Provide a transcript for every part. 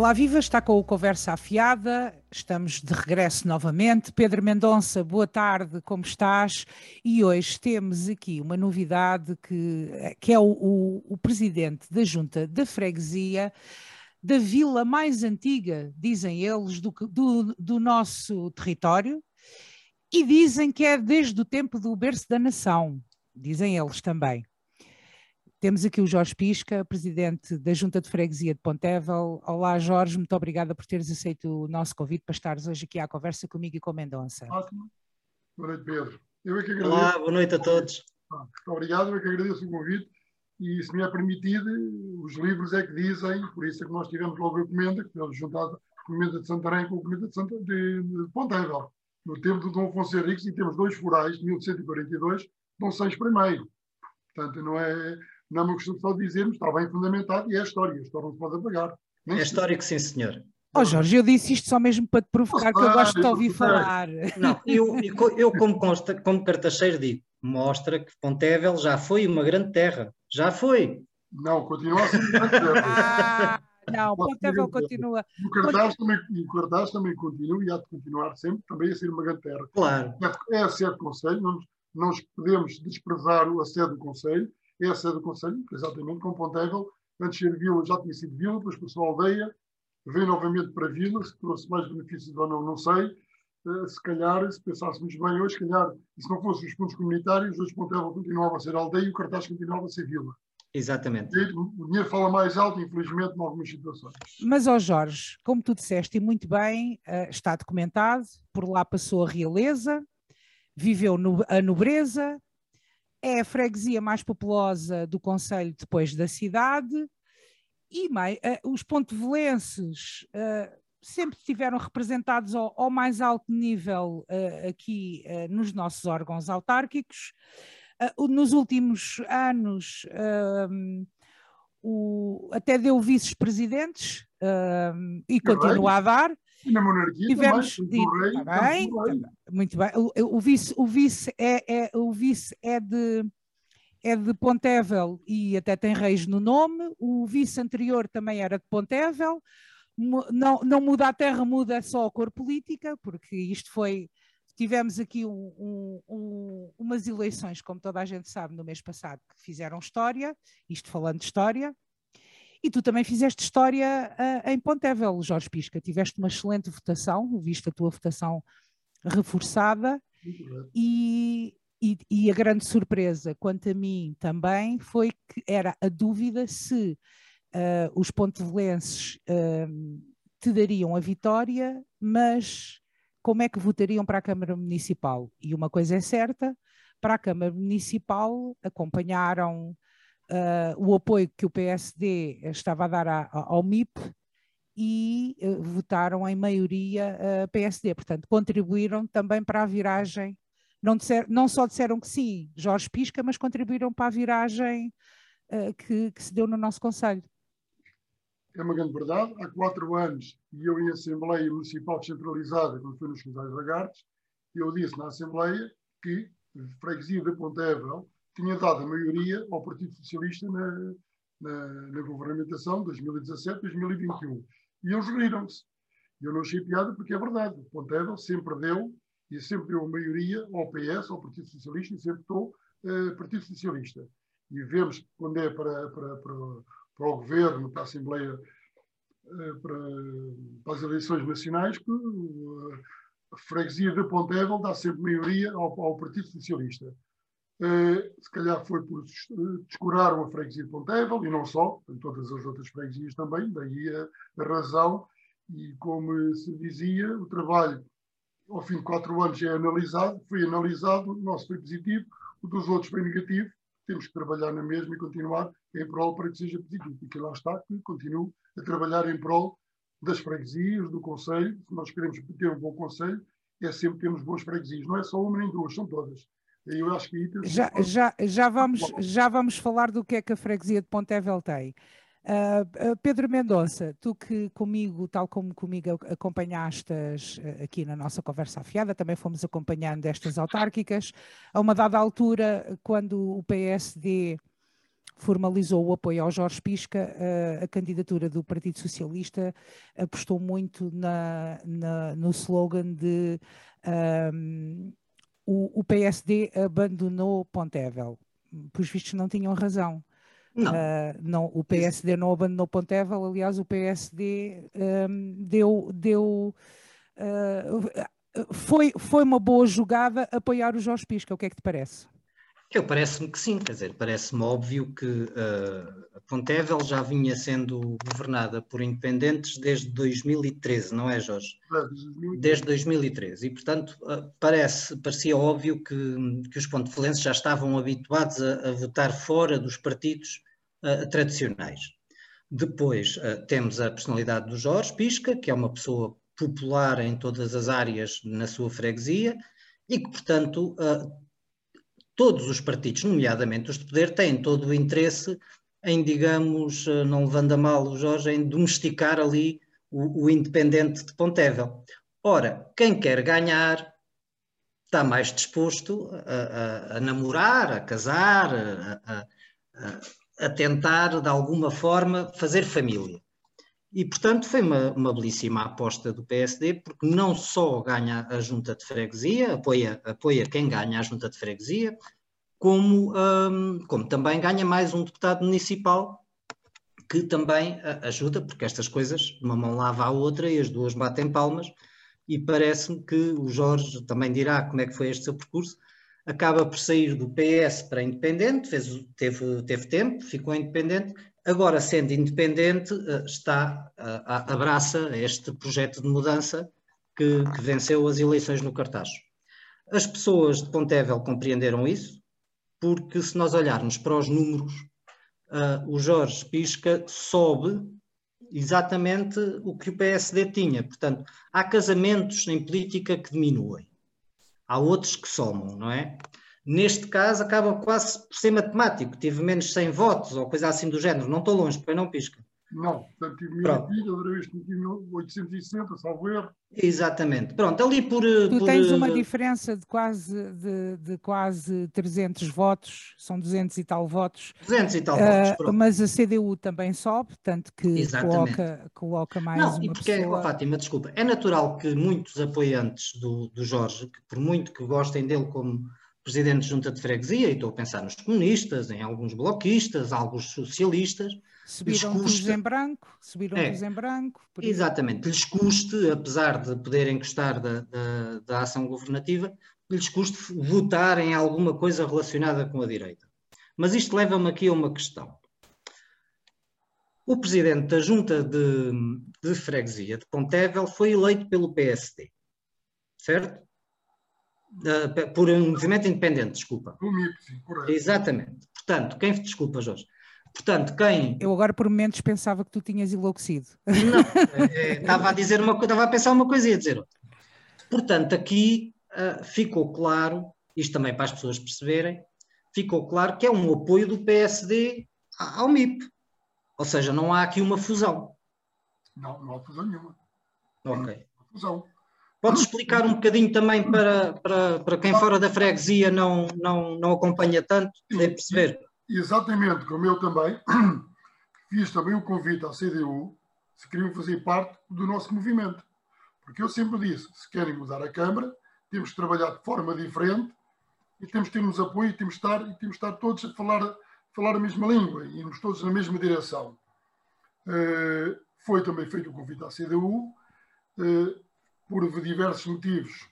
Olá, Viva, está com o Conversa Afiada, estamos de regresso novamente. Pedro Mendonça, boa tarde, como estás? E hoje temos aqui uma novidade que, que é o, o, o presidente da Junta da Freguesia da vila mais antiga, dizem eles, do, do, do nosso território, e dizem que é desde o tempo do berço da nação, dizem eles também. Temos aqui o Jorge Pisca, presidente da Junta de Freguesia de Pontevel. Olá, Jorge, muito obrigada por teres aceito o nosso convite para estares hoje aqui à conversa comigo e com Mendonça. Ótimo. Boa noite, Pedro. Eu é que agradeço. Olá, boa noite a todos. Muito obrigado, eu é que agradeço o convite e, se me é permitido, os livros é que dizem, por isso é que nós tivemos logo a comenda, que foi juntada a comenda de Santarém com a comenda de, Santa, de, de Pontevel, no tempo do Dom Afonso Henriques, e temos dois forais, de 1142, Dom Seis I. Portanto, não é não é uma questão só de dizermos, está bem fundamentado e é a história. A história não se pode apagar. Nem é histórico, sim, senhor. Oh Jorge, eu disse isto só mesmo para te provocar, que eu gosto de ouvir falar. Não, eu, eu como, consta, como cartacheiro digo, mostra que Pontevel já foi uma grande terra. Já foi. Não, continua a ser uma grande terra. Ah, não, Pontevel continua. O cartaz, também, o cartaz também continua e há de continuar sempre também a ser uma grande terra. Claro. É, é a sede do Conselho, não, não podemos desprezar a sede do Conselho, essa é do Conselho, exatamente, com Pontevel. Antes de ser vila, já tinha sido vila, depois passou a aldeia, veio novamente para a vila, se trouxe mais benefícios ou não, não sei. Uh, se calhar, se pensássemos bem hoje, se calhar, e se não fossem os pontos comunitários, hoje Pontevel continuava a ser aldeia e o cartaz continuava a ser vila. Exatamente. O dinheiro fala mais alto, infelizmente, em algumas situações. Mas, ó Jorge, como tu disseste e muito bem, uh, está documentado, por lá passou a realeza, viveu a nobreza, é a freguesia mais populosa do Conselho depois da cidade e mais, uh, os pontevelenses uh, sempre estiveram representados ao, ao mais alto nível uh, aqui nos nossos órgãos autárquicos. nos últimos anos, o, até deu vices-presidentes e continua a dar. E na monarquia Tivemos também, rei, também, também, muito bem. O, o, vice, o vice, é, é, o vice é de é de Pontevel e até tem reis no nome. O vice anterior também era de Pontevel. Não, não muda a terra, muda só a cor política, porque isto foi. Tivemos aqui um, um, um, umas eleições, como toda a gente sabe, no mês passado, que fizeram história, isto falando de história, e tu também fizeste história uh, em Pontevel, Jorge Pisca. Tiveste uma excelente votação, viste a tua votação reforçada. E, e, e, a grande surpresa, quanto a mim também, foi que era a dúvida se uh, os pontevelenses uh, te dariam a vitória, mas como é que votariam para a Câmara Municipal? E uma coisa é certa, para a Câmara Municipal acompanharam uh, o apoio que o PSD estava a dar a, a, ao MIP e uh, votaram em maioria uh, PSD. Portanto, contribuíram também para a viragem. Não, disser, não só disseram que sim, Jorge Pisca, mas contribuíram para a viragem que, que se deu no nosso Conselho. É uma grande verdade. Há quatro anos, e eu em Assembleia Municipal Descentralizada, quando fui nos Casais Lagartos, eu disse na Assembleia que a freguesia de Pontevel tinha dado a maioria ao Partido Socialista na, na, na governamentação de 2017-2021. E eles riram-se. Eu não achei piada porque é verdade. O Pontevel sempre deu e sempre deu a maioria ao PS, ao Partido Socialista, e sempre estou uh, Partido Socialista. E vemos quando é para, para, para, para o governo, para a Assembleia, uh, para, para, as eleições nacionais, que uh, a freguesia de Pontevel dá sempre maioria ao, ao Partido Socialista. Uh, se calhar foi por descuraram a freguesia de Pontevel, e não só, em todas as outras freguesias também, daí a, a, razão, e como se dizia, o trabalho ao fim de quatro anos é analisado, foi analisado, o nosso foi positivo, o dos outros foi negativo, temos que trabalhar na mesma e continuar em prol para que seja positivo. E que lá está, que continuo a trabalhar em prol das freguesias, do Conselho, se nós queremos ter um bom Conselho, é sempre termos boas freguesias, não é só uma nem duas, são todas. Eu acho que já, já, já, vamos, já vamos falar do que é que a freguesia de Pontevel tem. Uh, Pedro Mendonça, tu que comigo, tal como comigo acompanhaste aqui na nossa conversa afiada, também fomos acompanhando estas autárquicas, a uma dada altura, quando o PSD formalizou o apoio ao Jorge Pisca, a, a candidatura do Partido Socialista apostou muito na, na no slogan de um, o, o, PSD abandonou Pontevel. Por vistos não tinham razão. Não. Uh, não o PSD não abandonou Pontevel, aliás o PSD um, deu, deu uh, foi, foi uma boa jogada apoiar o Jorge Pisca, o que é que te parece? Eu parece-me que sim, quer dizer, parece-me óbvio que uh, a Pontevel já vinha sendo governada por independentes desde 2013, não é, Jorge? Desde 2013. E, portanto, uh, parece, parecia óbvio que, que os pontevelenses já estavam habituados a, a votar fora dos partidos uh, tradicionais. Depois temos a personalidade do Jorge Pisca, que é uma pessoa popular em todas as áreas na sua freguesia e que, portanto, todos os partidos, nomeadamente os de poder, têm todo o interesse em, digamos, eh, não levando a mal o Jorge, em domesticar ali o, o independente de Pontevel. Ora, quem quer ganhar está mais disposto a, a, a namorar, a casar, a, a, tentar, de alguma forma, fazer família. E, portanto, foi uma, uma, belíssima aposta do PSD, porque não só ganha a junta de freguesia, apoia, apoia quem ganha a junta de freguesia, como, um, como também ganha mais um deputado municipal que também ajuda, porque estas coisas, uma mão lava a outra e as duas batem palmas, e parece-me que o Jorge também dirá como é que foi este seu percurso, acaba por sair do PS para independente, fez, teve, teve tempo, ficou independente, agora sendo independente eh, está, abraça este projeto de mudança que, que venceu as eleições no cartaz. As pessoas de Pontevel compreenderam isso, porque se nós olharmos para os números, uh, o Jorge Pisca sobe exatamente o que o PSD tinha. Portanto, há casamentos em política que diminuem, há outros que somam, não é? Neste caso, acaba quase por ser matemático, tive menos 100 votos ou coisa assim do género, não estou longe, porque não pisca. Não, portanto tive 1020, outra vez tive 1860, salvo erro. Exatamente. Pronto, ali por. Tu por, tens uma diferença de quase, de, de, quase 300 votos, são 200 e tal votos. 200 e tal uh, votos. Pronto. Mas a CDU também sobe, tanto que coloca, coloca mais Não, uma e porque, pessoa... oh, Fátima, desculpa, é natural que muitos apoiantes do, do Jorge, que por muito que gostem dele como presidente de junta de freguesia, e estou a pensar nos comunistas, em alguns bloquistas, alguns socialistas, Subiram custa, em branco, subiram é, em branco. Exatamente, lhes custe, apesar de poderem gostar da, da, da ação governativa, lhes custe votar em alguma coisa relacionada com a direita. Mas isto leva-me aqui a uma questão. O presidente da junta de, de freguesia de Pontevel foi eleito pelo PSD, certo? Uh, por um movimento independente, desculpa. O MIP, sim, correto. Exatamente. Portanto, quem, desculpa, Jorge, Portanto, quem. Eu agora por momentos pensava que tu tinhas enlouquecido. Não, é, estava a dizer uma estava a pensar uma coisa e a dizer outra. Portanto, aqui uh, ficou claro, isto também para as pessoas perceberem, ficou claro que é um apoio do PSD ao MIP. Ou seja, não há aqui uma fusão. Não, não há fusão nenhuma. Ok. Não fusão. Podes explicar um bocadinho também para, para, para quem fora da freguesia não, não, não acompanha tanto, poder perceber? exatamente como eu também, fiz também o convite à CDU se queriam fazer parte do nosso movimento. Porque eu sempre disse, se querem mudar a Câmara, temos que trabalhar de forma diferente e temos que termos apoio, temos que estar, e temos que estar todos a falar, falar a mesma língua e irmos todos na mesma direção. Uh, foi também feito o convite à CDU, uh, eh, por diversos motivos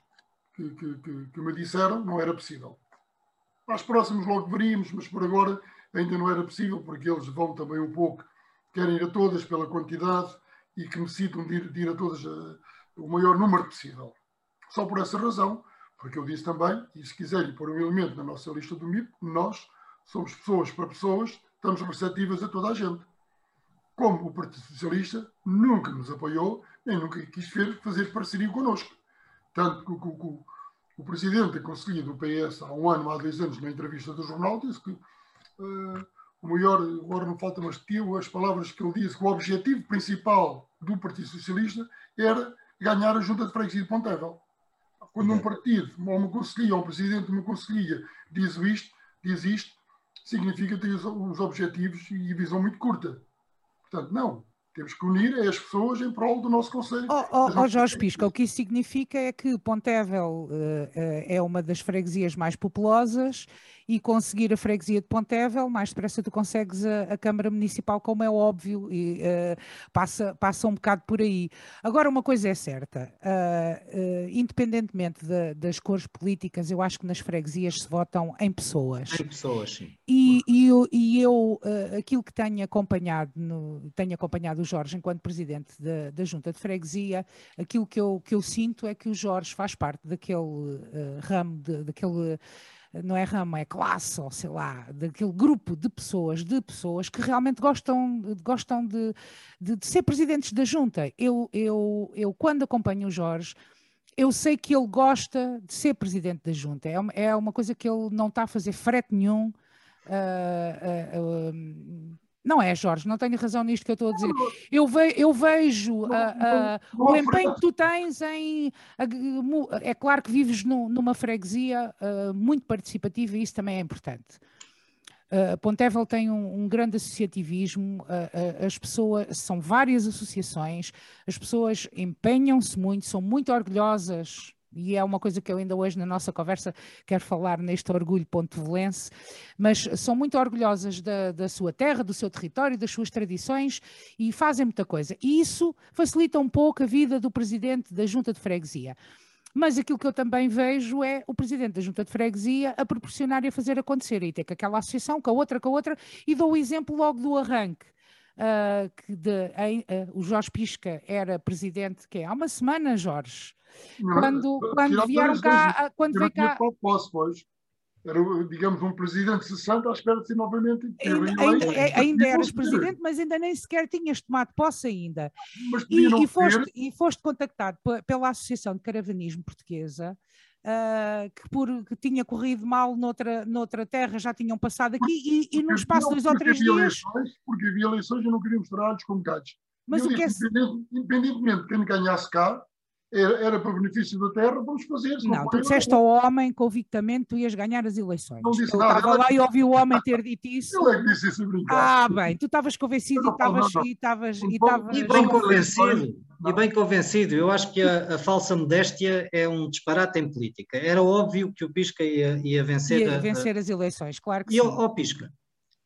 que, que, que, que me disseram, não era possível. Para os próximos logo veríamos, mas por agora ainda não era possível, porque eles vão também um pouco, querem ir a todas pela quantidade e que necessitam de ir, de ir a todas uh, o maior número possível. Só por essa razão, porque eu disse também, e se quiserem pôr um elemento na nossa lista do MIP, nós somos pessoas para pessoas, estamos receptivas a toda a gente. Como o Partido Socialista nunca nos apoiou, nem nunca quis fazer parceria connosco. Tanto que, que, que o presidente da Conselhia do PS, há um ano, há dois anos, na entrevista do jornal, disse que uh, o maior, agora não falta mais tio, as palavras que ele disse, que o objetivo principal do Partido Socialista era ganhar a junta de freguesia de Pontevel. Quando um partido, ou uma conselhia, ou um presidente de uma conselhia diz isto, diz isto, significa ter os, os objetivos e a visão muito curta. Portanto, não. Temos que unir as pessoas em prol do nosso Conselho. Oh, oh, oh Jorge Pisca, o que isso significa é que Pontevel uh, uh, é uma das freguesias mais populosas e conseguir a freguesia de Pontevel, mais depressa tu consegues a, a Câmara Municipal, como é óbvio, e uh, passa, passa um bocado por aí. Agora, uma coisa é certa, uh, uh, independentemente de, das cores políticas, eu acho que nas freguesias se votam em pessoas. Em pessoas, sim. E, e eu, e eu aquilo que tenho acompanhado, no, tenho acompanhado o Jorge enquanto presidente da, da Junta de Freguesia, aquilo que eu, que eu sinto é que o Jorge faz parte daquele ramo, de, daquele não é ramo, é classe, ou sei lá, daquele grupo de pessoas, de pessoas que realmente gostam, gostam de, de, de ser presidentes da junta. Eu, eu, eu, quando acompanho o Jorge, eu sei que ele gosta de ser presidente da junta. É uma, é uma coisa que ele não está a fazer frete nenhum. Uh, uh, uh, não é, Jorge, não tenho razão nisto que eu estou a dizer. Eu, ve, eu vejo uh, uh, o empenho que tu tens em. Uh, é claro que vives no, numa freguesia muito participativa e isso também é importante. Uh, Pontevel tem um, um grande associativismo, uh, uh, as pessoas, são várias associações, as pessoas empenham-se muito, são muito orgulhosas e é uma coisa que eu ainda hoje na nossa conversa quero falar neste orgulho pontevelense, mas são muito orgulhosas da, da sua terra, do seu território, das suas tradições e fazem muita coisa. E isso facilita um pouco a vida do presidente da Junta de Freguesia. Mas aquilo que eu também vejo é o presidente da Junta de Freguesia a proporcionar e a fazer acontecer, e ter com aquela associação, com a outra, com a outra, e dou o exemplo logo do arranque. Uh, que de, uh, o Jorge Pisca era presidente, que há uma semana, Jorge, quando, quando vieram cá, quando veio cá... Pois. Era, digamos, um presidente 60 à espera de ser novamente ainda, ainda, é, ainda eras presidente, mas ainda nem sequer tinhas tomado posse ainda. E, e, foste, e, foste, contactado pela Associação de Caravanismo Portuguesa, uh, que, por, que tinha corrido mal noutra, noutra terra, já tinham passado aqui, porque, e, e num espaço de dois ou três dias... Eleições, porque havia eleições e não queríamos trabalhos como gatos. Mas o que é... Independentemente de quem ganhasse cá, era, era para benefício da terra, vamos fazer. Não, não tu disseste ao homem convictamente que tu ias ganhar as eleições. Não disse eu nada. estava lá e ouvi o homem ter dito isso. Eu é que disse isso a brincar. Ah, bem, tu estavas convencido e estavas... E, estavas, e, e bem convencido. E bem convencido. Eu acho que a, a, falsa modéstia é um disparate em política. Era óbvio que o Pisca ia, ia vencer... Ia vencer a, as eleições, claro que e sim. E, ó Pisca,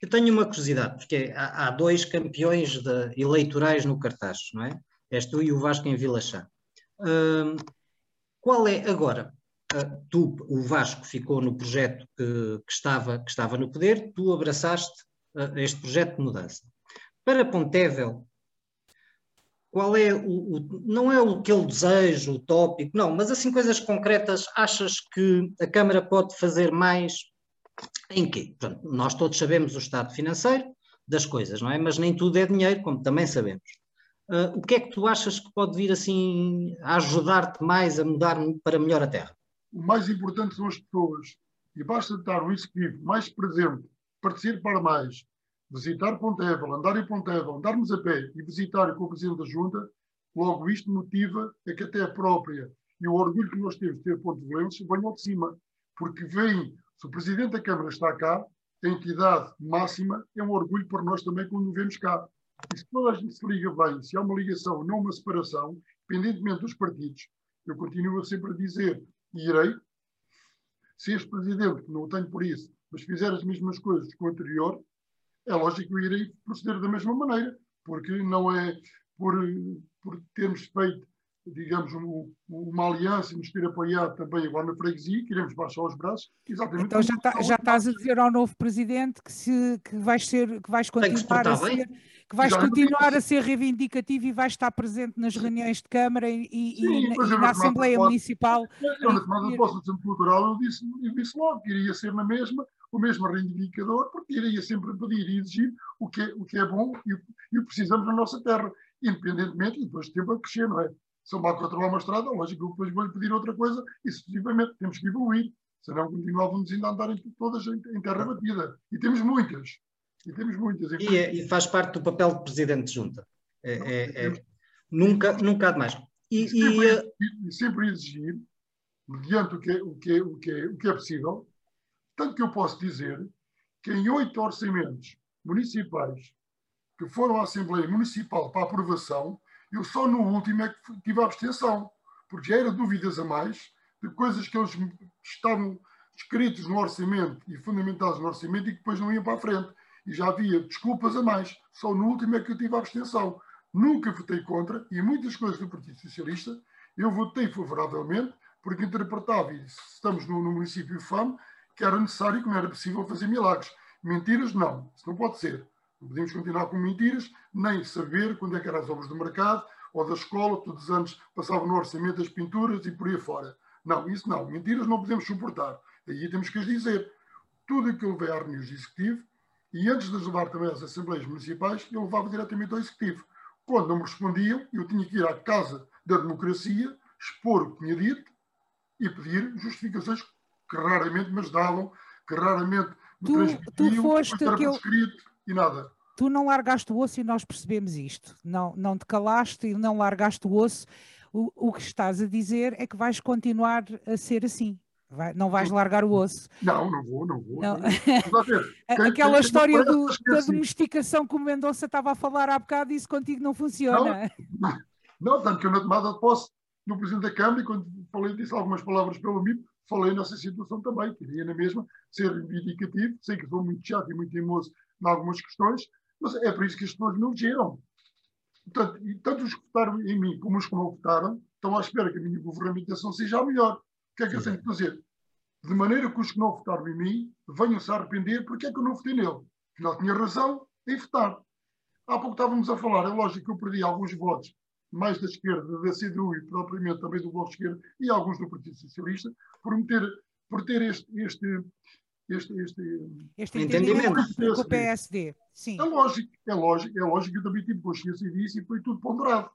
eu tenho uma curiosidade, porque há, há dois campeões de, eleitorais no cartaz, não é? És tu e o Vasco em Vila Chá. Qual é agora? Uh, tu, o Vasco, ficou no projeto que, que, estava, que estava no poder, tu abraçaste uh, este projeto de mudança. Para Pontevel, qual é o, o, não é aquele desejo utópico, não, mas assim coisas concretas, achas que a Câmara pode fazer mais em quê? Nós todos sabemos o estado financeiro das coisas, não é? Mas nem tudo é dinheiro, como também sabemos. Uh, o que é que tu achas que pode vir assim a ajudar-te mais a mudar para melhor a Terra? O mais importante são as pessoas. E basta estar um executivo mais presente, participar mais, visitar Pontevel, andar em Pontevel, andarmos a pé e visitar com o Presidente da Junta, logo isto motiva a que até a própria e o orgulho que nós temos de ter Pontevelenses venham de cima. Porque vem, se o Presidente da Câmara está cá, a entidade máxima é um orgulho para nós também quando o vemos cá. E se toda a gente se liga bem, se há uma ligação, não uma separação, independentemente dos partidos, eu continuo sempre a dizer, e irei, se este presidente, não o tenho por isso, mas fizer as mesmas coisas que o anterior, é lógico que eu irei proceder da mesma maneira, porque não é por, por termos feito, digamos, um, uma aliança e nos ter apoiado também agora na freguesia, que iremos baixar os braços. Exatamente então já, tá, já estás a dizer ao novo presidente que, se, que vais, ser, que vais continuar a ser... Bem que vais continuar a ser reivindicativo e vais estar presente nas reuniões de Câmara e, e, Sim, e, e na Assembleia Municipal. Eu, na Centro Cultural, eu disse, eu disse logo que iria ser na mesma, o mesmo reivindicador, porque iria sempre pedir e exigir o que é, o que é bom e, e o que precisamos na nossa terra, independentemente, e depois de tempo a crescer, não é? Se eu mal controlar uma estrada, lógico que depois vou-lhe pedir outra coisa e sucessivamente temos que evoluir, senão continuávamos ainda a andar em, todas em terra batida. E temos muitas. E temos muitas. E, é, e, faz parte do papel de presidente de junta. É, é, é, nunca, nunca há demais. E, e sempre, eh, e, sempre exigir, mediante o que, é, o, que é, o, que é, o que é possível, tanto que eu posso dizer que em oito orçamentos municipais que foram à Assembleia Municipal para aprovação, eu só no último é que tive a abstenção, porque já era dúvidas a mais de coisas que eles estavam escritos no orçamento e fundamentados no orçamento e que depois não iam para a frente. E já havia desculpas a mais. Só no último é que eu tive a abstenção. Nunca votei contra e muitas coisas do Partido Socialista eu votei favoravelmente porque interpretava, e estamos no, no município FAM, que era necessário e que não era possível fazer milagres. Mentiras, não. Isso não pode ser. Não podemos continuar com mentiras, nem saber quando é que eram as obras do mercado ou da escola, todos os anos passavam no orçamento as pinturas e por aí fora. Não, isso não. Mentiras não podemos suportar. Aí temos que as dizer. Tudo aquilo veio à reunião do Executivo e antes de as levar também às Assembleias Municipais, eu levava diretamente ao Executivo. Quando não me respondiam, eu tinha que ir à Casa da Democracia, expor o que tinha dito e pedir justificações que raramente me davam, que raramente me tu, transmitiam, tu foste aquele... escrito e nada. Tu não largaste o osso e nós percebemos isto. Não, não te calaste e não largaste o osso. O, o que estás a dizer é que vais continuar a ser assim. Vai, não vais largar o osso. Não, não vou, não vou. Não. Não. Aquela história do, da domesticação que o Mendonça estava a falar há bocado, isso contigo não funciona. Não, não, tanto que eu na tomada de posse do Presidente da Câmara, e quando falei, disse algumas palavras pelo MIP, falei nessa situação também. Queria na mesma ser reivindicativo, sei que sou muito chato e muito teimoso em algumas questões, mas é por isso que as pessoas me elegeram. Portanto, tanto os que votaram em mim como os que não votaram estão à espera que a minha governamentação seja a melhor. O que é que eu tenho que fazer? De maneira que os que não votaram em mim venham-se a arrepender porque é que eu não votei nele. Afinal, tinha razão em votar. Há pouco estávamos a falar, é lógico que eu perdi alguns votos, mais da esquerda, da CDU e propriamente também do Bloco de Esquerda e alguns do Partido Socialista, por, meter, por ter este, este este, este, este entendimento com o PSD. Sim. É lógico, é lógico, é lógico, eu também tive consciência disso e foi tudo ponderado.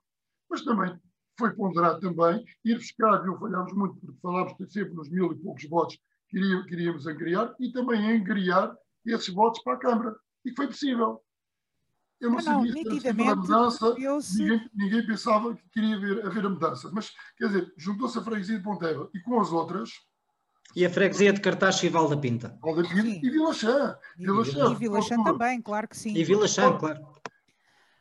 Mas também foi ponderado também ir buscar, e falhámos muito, porque falámos sempre nos mil e poucos votos que queríamos angriar, e também angriar esses votos para a Câmara. E foi possível. Eu não, não sabia se a mudança, ninguém, ninguém, pensava que queria haver, haver a mudança. Mas, quer dizer, juntou-se a freguesia de Ponteva e com as outras, e a freguesia de Cartaz e Val da Pinta. Val da Pinta e Vila Chã. Vila Chã. E Vila Chã também, claro que sim. E Vila Chã, claro.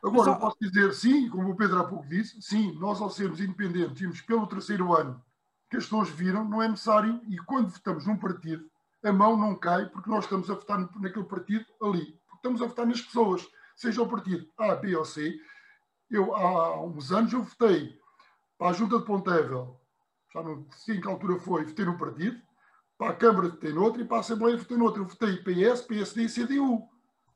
Agora, Mas, posso dizer sim, como o Pedro há pouco disse, sim, nós ao sermos independentes, tínhamos pelo terceiro ano, que as pessoas viram, não é necessário, e quando votamos num partido, a mão não cai porque nós estamos a votar naquele partido ali. Porque estamos a votar nas pessoas, seja o partido A, B ou C. Eu, há uns anos, eu votei para a Junta de Pontevel, já não sei em que altura foi, votei no partido, para a Câmara votei noutra e para a Assembleia votei noutra. Eu votei PS, PSD e CDU.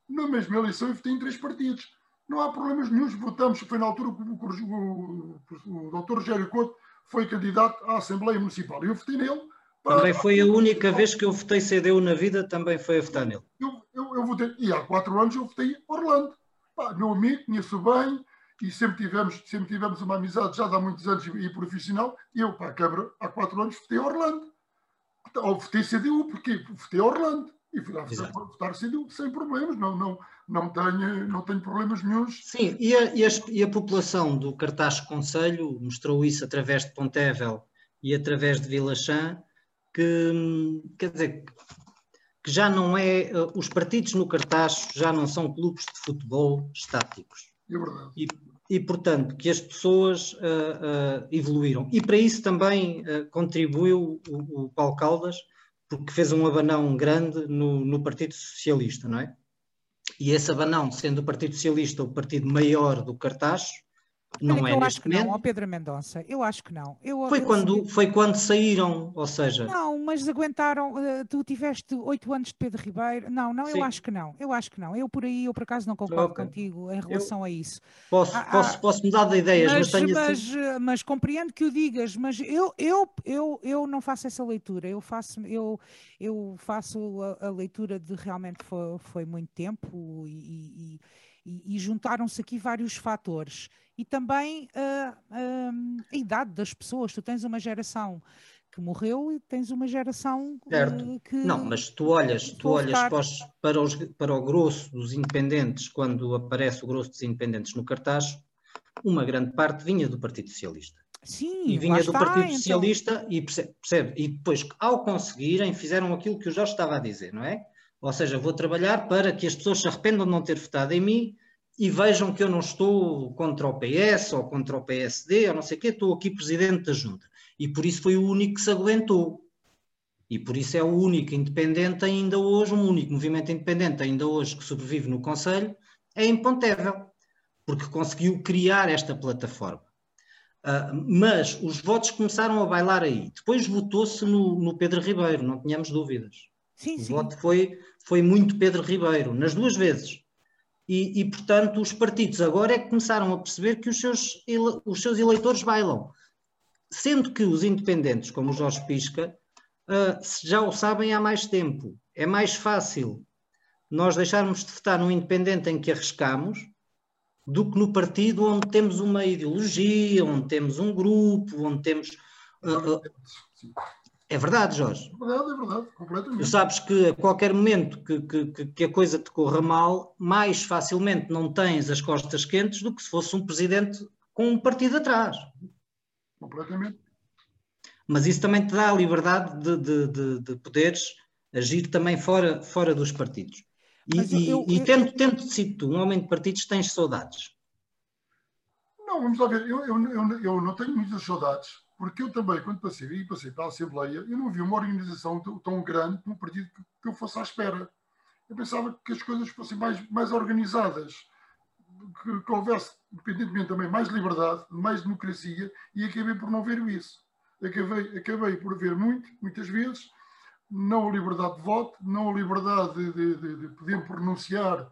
Na mesma eleição eu votei em três partidos. Não há problemas nenhums. Votamos, foi na altura que o, o, o, doutor Rogério Couto foi candidato à Assembleia Municipal. Eu votei nele. Para... Também foi a única vez que eu votei CDU na vida, também foi a votar nele. Eu, eu, eu votei, e há quatro anos eu votei Orlando. Pá, meu amigo, conheço bem, e sempre tivemos, sempre tivemos uma amizade já há muitos anos e profissional. E eu, para a Câmara, há quatro anos, votei Orlando. Ou votei CDU, porque votei Orlando. E fui lá votar CDU sem problemas, não, não, não, tenho, não tenho problemas nenhums. Sim, e a, e a, e a população do Cartaz Conselho mostrou isso através de Pontevel e através de Vila Chã, que, quer dizer, que já não é, os partidos no cartaz já não são clubes de futebol estáticos. É verdade. E, e, portanto, que as pessoas uh, uh, evoluíram. E para isso também uh, contribuiu o, o, Paulo Caldas, porque fez um abanão grande no, no, Partido Socialista, não é? E esse abanão, sendo o Partido Socialista o partido maior do cartaz, não é eu acho que não, ó Pedro Mendonça, eu acho que não. Eu, foi, eu quando, foi quando saíram, ou seja... Não, mas aguentaram, uh, tu tiveste oito anos de Pedro Ribeiro, não, não, Sim. eu acho que não, eu acho que não, eu por aí, eu por acaso não concordo okay. contigo em relação eu a isso. Posso, ah, posso, ah, posso mudar de ideias, mas, mas tenho... Mas, assim... Eh, mas compreendo que o digas, mas eu, eu, eu, eu não faço essa leitura, eu faço, eu, eu faço a, a leitura de realmente foi, foi muito tempo e, e e, e juntaram-se aqui vários fatores. E também uh, a idade das pessoas. Tu tens uma geração que morreu e tens uma geração certo. que. Não, mas tu olhas, tu olhas para, os, para, os, para o grosso dos independentes, quando aparece o grosso dos independentes no cartaz, uma grande parte vinha do Partido Socialista. Sim, e vinha do está, Partido então... Socialista e percebe, percebe, e depois ao conseguirem fizeram aquilo que eu já estava a dizer, não é? Ou seja, vou trabalhar para que as pessoas se arrependam de não ter votado em mim e vejam que eu não estou contra o PS ou contra o PSD ou não sei o quê, estou aqui presidente da junta. E por isso foi o único que se aguentou. E por isso é o único independente ainda hoje, um único movimento independente ainda hoje que sobrevive no Conselho, é impontével, porque conseguiu criar esta plataforma. Uh, mas os votos começaram a bailar aí. Depois votou-se no, no, Pedro Ribeiro, não tínhamos dúvidas. Sim, o sim. voto foi, foi muito Pedro Ribeiro, nas duas vezes. E, e, portanto, os partidos agora é que começaram a perceber que os seus, os seus eleitores bailam. Sendo que os independentes, como o Jorge Pisca, uh, já o sabem há mais tempo. É mais fácil nós deixarmos de votar num independente em que arriscamos do que no partido onde temos uma ideologia, onde temos um grupo, onde temos. Uh, uh, é verdade, Jorge. É verdade, é verdade, completamente. Tu sabes que a qualquer momento que, que, que, a coisa te corra mal, mais facilmente não tens as costas quentes do que se fosse um presidente com um partido atrás. Completamente. Mas isso também te dá a liberdade de, de, de, de poderes agir também fora, fora dos partidos. E, eu, eu, e tendo, tendo sido tu um homem de partidos, tens saudades? Não, vamos lá ver. Eu, eu, eu, eu não tenho muitas saudades, porque eu também, quando passei passei para a Assembleia, eu não vi uma organização tão grande como um partido que, que eu fosse à espera. Eu pensava que as coisas fossem mais, mais organizadas, que, que houvesse, independentemente também, mais liberdade, mais democracia, e acabei por não ver isso. Acabei, acabei por ver muito, muitas vezes, não a liberdade de voto, não a liberdade de, de, de poder pronunciar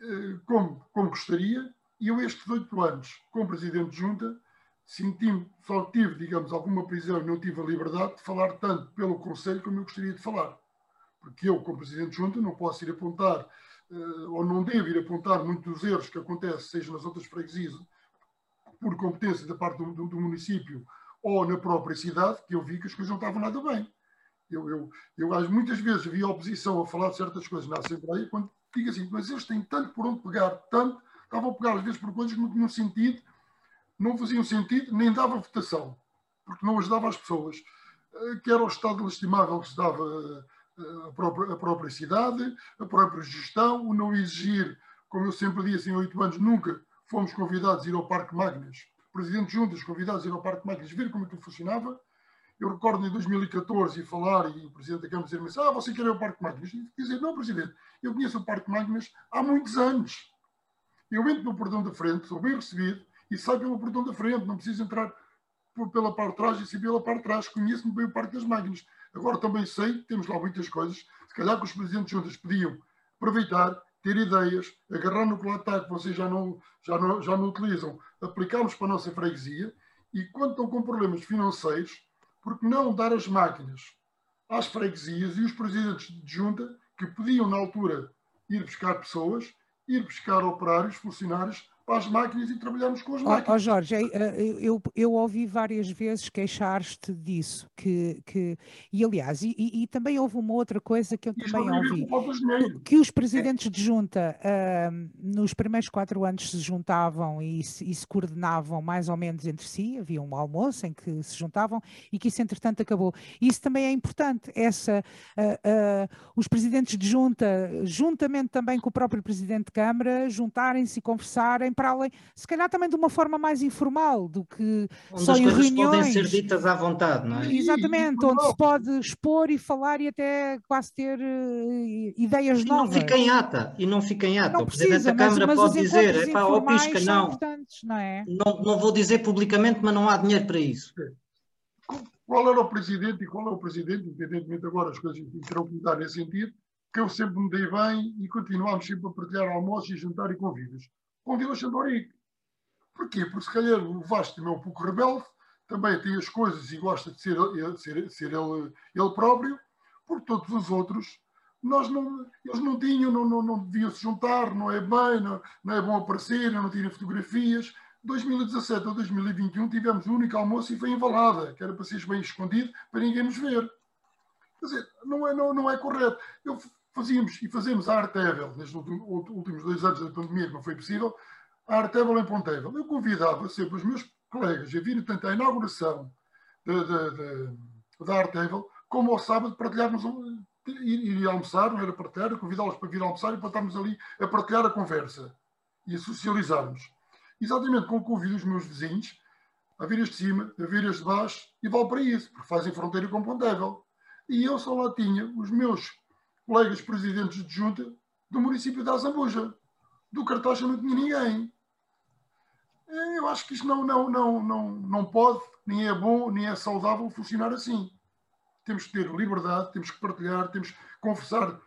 eh, como, como gostaria. E eu, estes oito anos, como Presidente de Junta, senti-me, só tive, digamos, alguma prisão e não tive a liberdade de falar tanto pelo Conselho como eu gostaria de falar. Porque eu, como Presidente de Junta, não posso ir apontar, eh, ou não devo ir apontar muitos dos erros que acontecem, seja nas outras freguesias, por competência da parte do, do, do município ou na própria cidade, que eu vi que as coisas não estavam nada bem. Eu, eu, eu muitas vezes vi a oposição a falar de certas coisas na Assembleia, quando digo assim, mas eles têm tanto por onde pegar, tanto, estavam a pegar às vezes por coisas que não tinham sentido, não faziam sentido, nem dava votação, porque não ajudava as pessoas. Eh, que era o estado lastimável que se dava eh, a própria, a própria cidade, a própria gestão, o não exigir, como eu sempre disse, em oito anos nunca fomos convidados a ir ao Parque Magnas, presidente juntas convidados a ir ao Parque Magnas, ver como aquilo funcionava, eu recordo em 2014 falar e o Presidente da Câmara dizer-me assim, ah, você quer ir ao Parque Magnas? E dizer, não, Presidente, eu conheço o Parque Magnas há muitos anos. Eu entro no portão da frente, sou bem recebido e saio pelo portão da frente, não preciso entrar pela parte de trás e sair pela parte de trás. Conheço-me bem o Parque das Magnas. Agora também sei que temos lá muitas coisas, se calhar que os Presidentes juntas podiam aproveitar, ter ideias, agarrar no lá está, que vocês já não, já não, já não utilizam, aplicarmos para a nossa freguesia e quando estão com problemas financeiros, porque não dar as máquinas às freguesias e os presidentes de junta que podiam, na altura, ir buscar pessoas, ir buscar operários, funcionários, para as máquinas e trabalharmos com as máquinas. Ó oh, Jorge, eu, eu, eu, ouvi várias vezes queixar-te disso, que, que, e aliás, e, e, também houve uma outra coisa que eu também ouvi, que os presidentes de junta uh, nos primeiros quatro anos se juntavam e se, e se, coordenavam mais ou menos entre si, havia um almoço em que se juntavam e que isso entretanto acabou. Isso também é importante, essa, uh, uh, os presidentes de junta, juntamente também com o próprio presidente de Câmara, juntarem-se e conversarem para além, se calhar também de uma forma mais informal do que onde só as em reuniões. podem ser ditas à vontade, não é? Exatamente, onde se pode expor e falar e até quase ter uh, ideias e novas. E não fica em ata, e não fica em ata. Não o Presidente da Câmara mas, mas pode dizer, é pá, ó pisca, não. Não, é? não. Não vou dizer publicamente, mas não há dinheiro para isso. Qual era o Presidente e qual é o Presidente, independentemente agora as coisas terão que mudar nesse sentido, que eu sempre me dei bem e continuamos sempre a partilhar almoços e jantar e convívios com Vila Xandorique. Porquê? Porque se calhar o Vasco também é um pouco rebelde, também tem as coisas e gosta de ser, ser, ser ele, ele próprio, porque todos os outros nós não, eles não tinham, não, não, não deviam se juntar, não é bem, não, não é bom aparecer, não tirem fotografias. 2017 ou 2021 tivemos o único almoço e foi envalada, que era para ser bem escondido, para ninguém nos ver. Quer dizer, não é, não, não é correto. Eu fazíamos e fazemos a Artevel, nestes últimos dois anos da pandemia, que não foi possível, a Artevel em Pontevel. Eu convidava sempre os meus colegas a virem tanto à inauguração da, Artevel, como ao sábado partilharmos ir, ir almoçar, não era partilhar, convidá-los para vir almoçar e para estarmos ali a partilhar a conversa e a socializarmos. Exatamente como convido os meus vizinhos a vir de cima, a vir de baixo e vale para isso, porque fazem fronteira com Pontevel. E eu só lá tinha os meus colegas presidentes de junta do município da Azambuja. Do Cartaxa não tinha ninguém. Eu acho que isto não, não, não, não, não pode, nem é bom, nem é saudável funcionar assim. Temos que ter liberdade, temos que partilhar, temos que conversar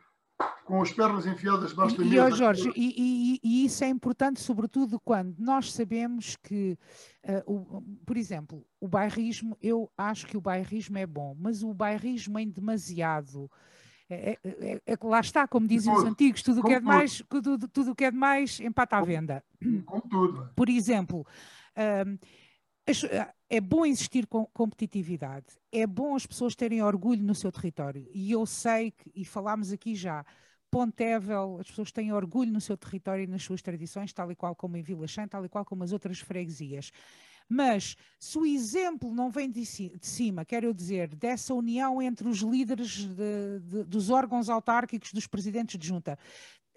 com as pernas enfiadas debaixo da mesa. E, Jorge, e, e, e, isso é importante, sobretudo quando nós sabemos que, uh, o, por exemplo, o bairrismo, eu acho que o bairrismo é bom, mas o bairrismo em demasiado. É, é, é, é lá está, como dizem os antigos, tudo o que é demais, tudo, tudo que é demais empata à venda. Como tudo. Por exemplo, uh, é bom existir competitividade, é bom as pessoas terem orgulho no seu território. E eu sei que, e falámos aqui já, Pontevel, as pessoas têm orgulho no seu território e nas suas tradições, tal e qual como em Vila Chã, tal e qual como as outras freguesias. Mas se o exemplo não vem de, cima, quero dizer, dessa união entre os líderes de, de, dos órgãos autárquicos, dos presidentes de junta,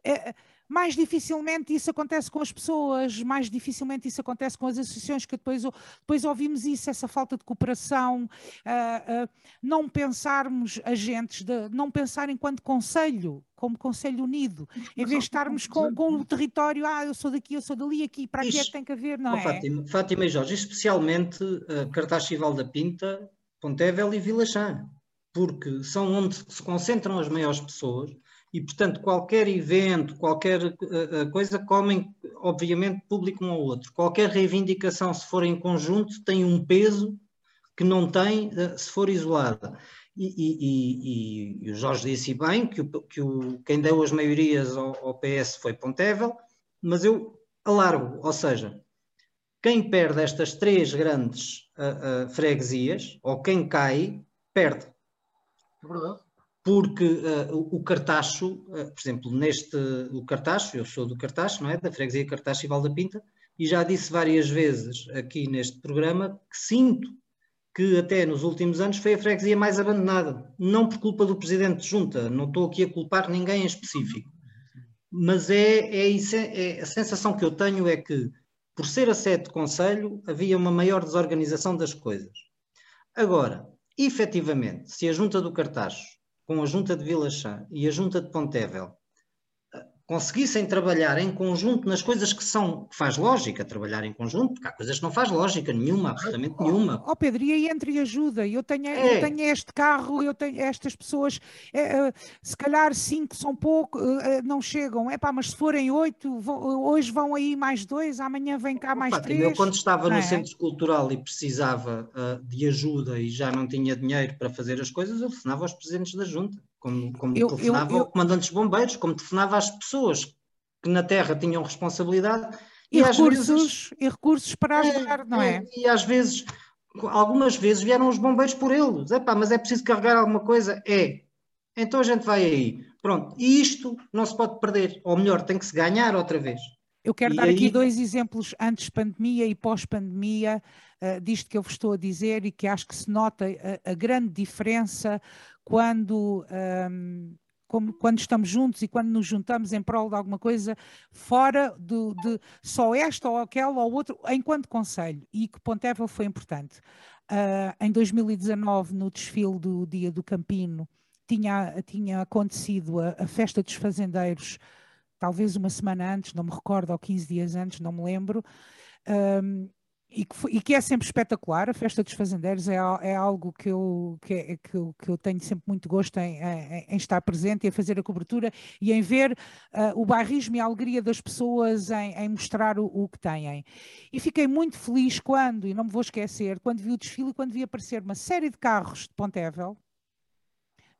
é, mais dificilmente isso acontece com as pessoas, mais dificilmente isso acontece com as associações, que depois, depois ouvimos isso, essa falta de cooperação, uh, uh, não pensarmos agentes, de, não pensar enquanto conselho, como Conselho Unido, em vez de estarmos com, com, o território, ah, eu sou daqui, eu sou dali, aqui, para aqui é que tem que haver, não oh, é? Fátima, Fátima e Jorge, especialmente uh, Cartaz da Pinta, Pontevel e Vila Chã, porque são onde se concentram as maiores pessoas, e, portanto, qualquer evento, qualquer uh, coisa, comem, obviamente, público um ao outro. Qualquer reivindicação, se for em conjunto, tem um peso que não tem uh, se for isolada. E, e, e, e, o Jorge disse bem que, o, que o, quem deu as maiorias ao, ao PS foi Pontevel, mas eu alargo, ou seja, quem perde estas três grandes uh, freguesias, ou quem cai, perde. É verdade porque uh, o Cartacho, uh, por exemplo, neste, o Cartacho, eu sou do Cartacho, não é? Da freguesia Cartacho e Valda Pinta, e já disse várias vezes aqui neste programa que sinto que até nos últimos anos foi a freguesia mais abandonada, não por culpa do presidente de junta, não estou aqui a culpar ninguém em específico, mas é, é, é a sensação que eu tenho é que, por ser a sede de conselho, havia uma maior desorganização das coisas. Agora, efetivamente, se a junta do Cartacho com a Junta de Vila Chã e a Junta de Pontevel conseguissem trabalhar em conjunto nas coisas que são, que faz lógica trabalhar em conjunto, porque há coisas que não faz lógica nenhuma, absolutamente oh, nenhuma. Ó oh Pedro, e aí entre ajuda, eu tenho, é. eu tenho este carro, eu tenho estas pessoas, é, uh, se calhar cinco são pouco, uh, não chegam, é pá, mas se forem oito, vão, hoje vão aí mais dois, amanhã vem cá mais três. Eu quando estava no é? centro cultural e precisava de ajuda e já não tinha dinheiro para fazer as coisas, eu telefonava aos presidentes da junta como, como eu, telefonava eu, eu, comandantes bombeiros, como telefonava às pessoas que na Terra tinham responsabilidade. E, e recursos, vezes, e recursos para é, ajudar, é, não é? é? E às vezes, algumas vezes vieram os bombeiros por eles. Epá, mas é preciso carregar alguma coisa? É. Então a gente vai aí. Pronto. E isto não se pode perder. Ou melhor, tem que se ganhar outra vez. Eu quero e dar aí... aqui dois exemplos antes pandemia e pós-pandemia uh, disto que eu vos estou a dizer e que acho que se nota a, a grande diferença quando, um, como, quando estamos juntos e quando nos juntamos em prol de alguma coisa fora do, de só esta ou aquela ou outra, enquanto conselho, e que Pontevel foi importante. Uh, em 2019, no desfile do Dia do Campino, tinha, tinha acontecido a, a festa dos fazendeiros, talvez uma semana antes, não me recordo, ou 15 dias antes, não me lembro. Um, e que, foi, e que, é sempre espetacular. A Festa dos Fazendeiros é, é algo que eu, que, é, que, eu, que eu tenho sempre muito gosto em, em, em, estar presente e a fazer a cobertura e em ver uh, o bairrismo e a alegria das pessoas em, em mostrar o, o, que têm. E fiquei muito feliz quando, e não me vou esquecer, quando vi o desfile e quando vi aparecer uma série de carros de Pontevel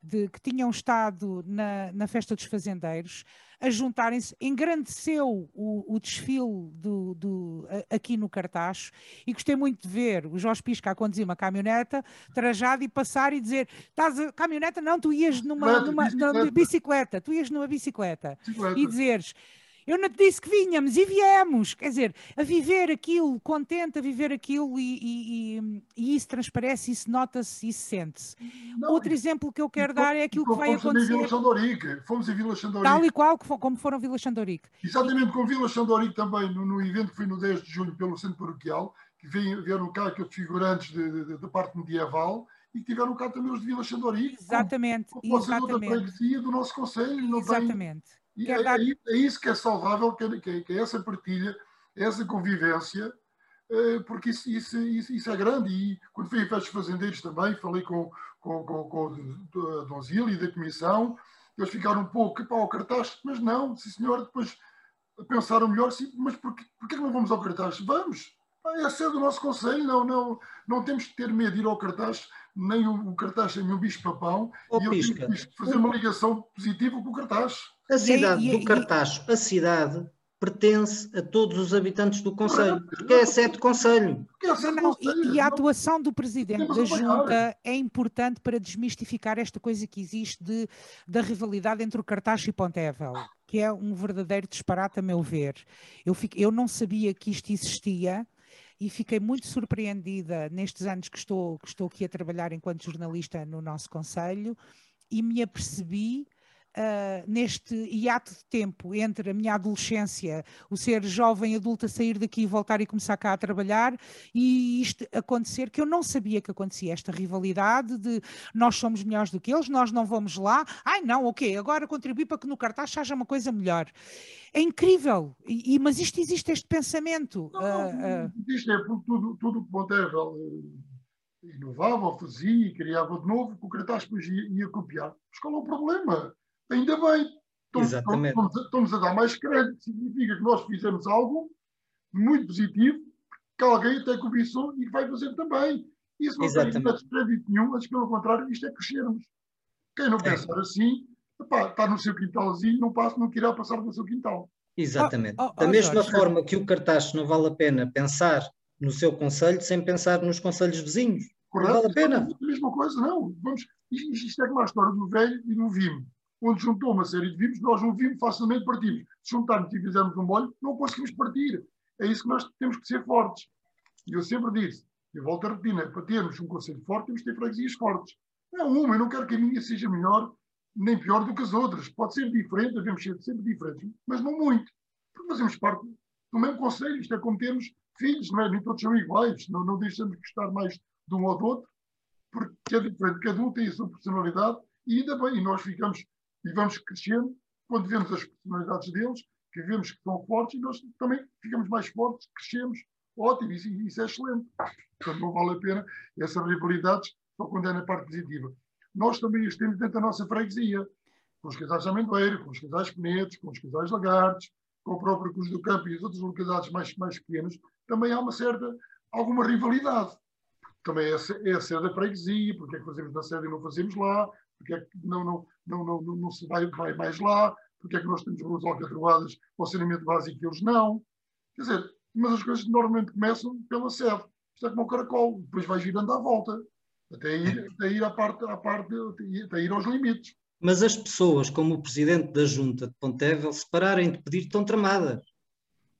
de, que tinham estado na, na Festa dos Fazendeiros a juntarem-se, engrandeceu o, o desfile do, do, aqui no Cartacho e gostei muito de ver o Jorge Pisca a conduzir uma caminhoneta trajado e passar e dizer, estás a caminhoneta? Não, tu ias numa, numa, numa bicicleta, tu ias numa bicicleta, bicicleta. e dizeres Eu não te disse que vinhamos e viemos, quer dizer, a viver aquilo, contente a viver aquilo e, e, e, e isso transparece, isso nota-se, isso sente-se. Outro exemplo que eu quero dar é aquilo que vai acontecer. Fomos em Vila Xandorique, fomos em Vila Xandorique. Tal e qual como foram Vila Xandorique. Exatamente, como Vila Xandorique também, no, no, evento que foi no 10 de junho pelo Centro Paroquial, que vieram cá aqueles figurantes da parte medieval e tiveram cá também os de Vila Xandorique. Exatamente. Como, como exatamente. do nosso Conselho. Exatamente. Tem, e é, é, é, isso que é saudável, que é, que é, essa partilha, essa convivência, eh, porque isso, isso, isso, isso, é grande. E quando fui a Festas Fazendeiros também, falei com, com, com, com o Donzil e da Comissão, eles ficaram um pouco para o cartaz, mas não, sim senhor, depois pensaram melhor, sim, mas porquê, porquê não vamos ao cartaz? Vamos! É a ser do nosso conselho, não, não, não temos que ter medo de ir ao cartaz, nem o, o cartaz tem um bicho-papão, e eu que fazer uma ligação positiva com o cartaz. A cidade do Cartacho, a cidade pertence a todos os habitantes do Conselho, porque é sede Conselho. Não, e, e, a atuação do Presidente da Junta é importante para desmistificar esta coisa que existe de, da rivalidade entre o Cartacho e Pontevel, que é um verdadeiro disparate a meu ver. Eu, fico, eu não sabia que isto existia e fiquei muito surpreendida nestes anos que estou, que estou aqui a trabalhar enquanto jornalista no nosso Conselho e me apercebi uh, neste hiato de tempo entre a minha adolescência, o ser jovem adulta, sair daqui e voltar e começar cá a trabalhar, e isto acontecer, que eu não sabia que acontecia, esta rivalidade de nós somos melhores do que eles, nós não vamos lá, ai não, ok, agora contribuir para que no cartaz seja uma coisa melhor. É incrível, e, mas isto existe, este pensamento. Não, uh, uh... Isto é porque tudo, tudo que Monteiro inovava, fazia, criava de novo, que o cartaz depois ia, ia copiar. Mas qual é o problema? Ainda bem. Estamos, estamos, estamos, a dar mais crédito. Significa que nós fizemos algo muito positivo, que alguém até cobiçou e que vai fazer também. Isso não Exatamente. tem crédito nenhum, mas pelo contrário, isto é crescermos. Quem não é. pensar assim, epá, está no seu quintalzinho, não, passa, não querá passar no seu quintal. Exatamente. Oh, oh, da mesma oh, forma que o cartaz não vale a pena pensar no seu conselho sem pensar nos conselhos vizinhos. Correto? Não vale a pena. É a mesma coisa, não. Vamos, isto é como a história do velho e do vimo onde juntou uma série de vivos, nós não vimos facilmente partimos. Se juntarmos e fizermos um bolho, não conseguimos partir. É isso que nós temos que ser fortes. E eu sempre disse, e volto a repetir, né? para termos um conselho forte, temos que ter freguesias fortes. Não uma, eu não quero que a minha seja melhor nem pior do que as outras. Pode ser diferente, devemos ser sempre diferentes, mas não muito. Porque fazemos parte do mesmo conselho. Isto é como termos filhos, não é? nem todos são iguais. Não, não deixamos de gostar mais de um ou do outro, porque é diferente. Cada um tem a sua personalidade e ainda bem, e nós ficamos e vamos crescendo quando vemos as personalidades deles, que vemos que são fortes e nós também ficamos mais fortes, crescemos. Ótimo, isso, isso é excelente. Portanto, não vale a pena essas rivalidades só quando é na parte positiva. Nós também as temos dentro da nossa freguesia, com os casais de Amendoeiro, com os casais Penedos, com os casais Lagartos, com o próprio Cruz do Campo e as outras localidades mais, mais pequenas, também há uma certa, alguma rivalidade. Também é, é a sede da freguesia, porque é que fazemos na sede e não fazemos lá, porque é que não, não, não, não, não, não se vai, vai mais lá, porque é que nós temos ruas alcatroadas o saneamento básico e eles não. Quer dizer, mas as coisas normalmente começam pela sede. Isto é como o caracol, depois vai girando à volta, até ir, até ir à parte, à parte, até ir aos limites. Mas as pessoas, como o presidente da Junta de Pontevel, se pararem de pedir, estão tramadas.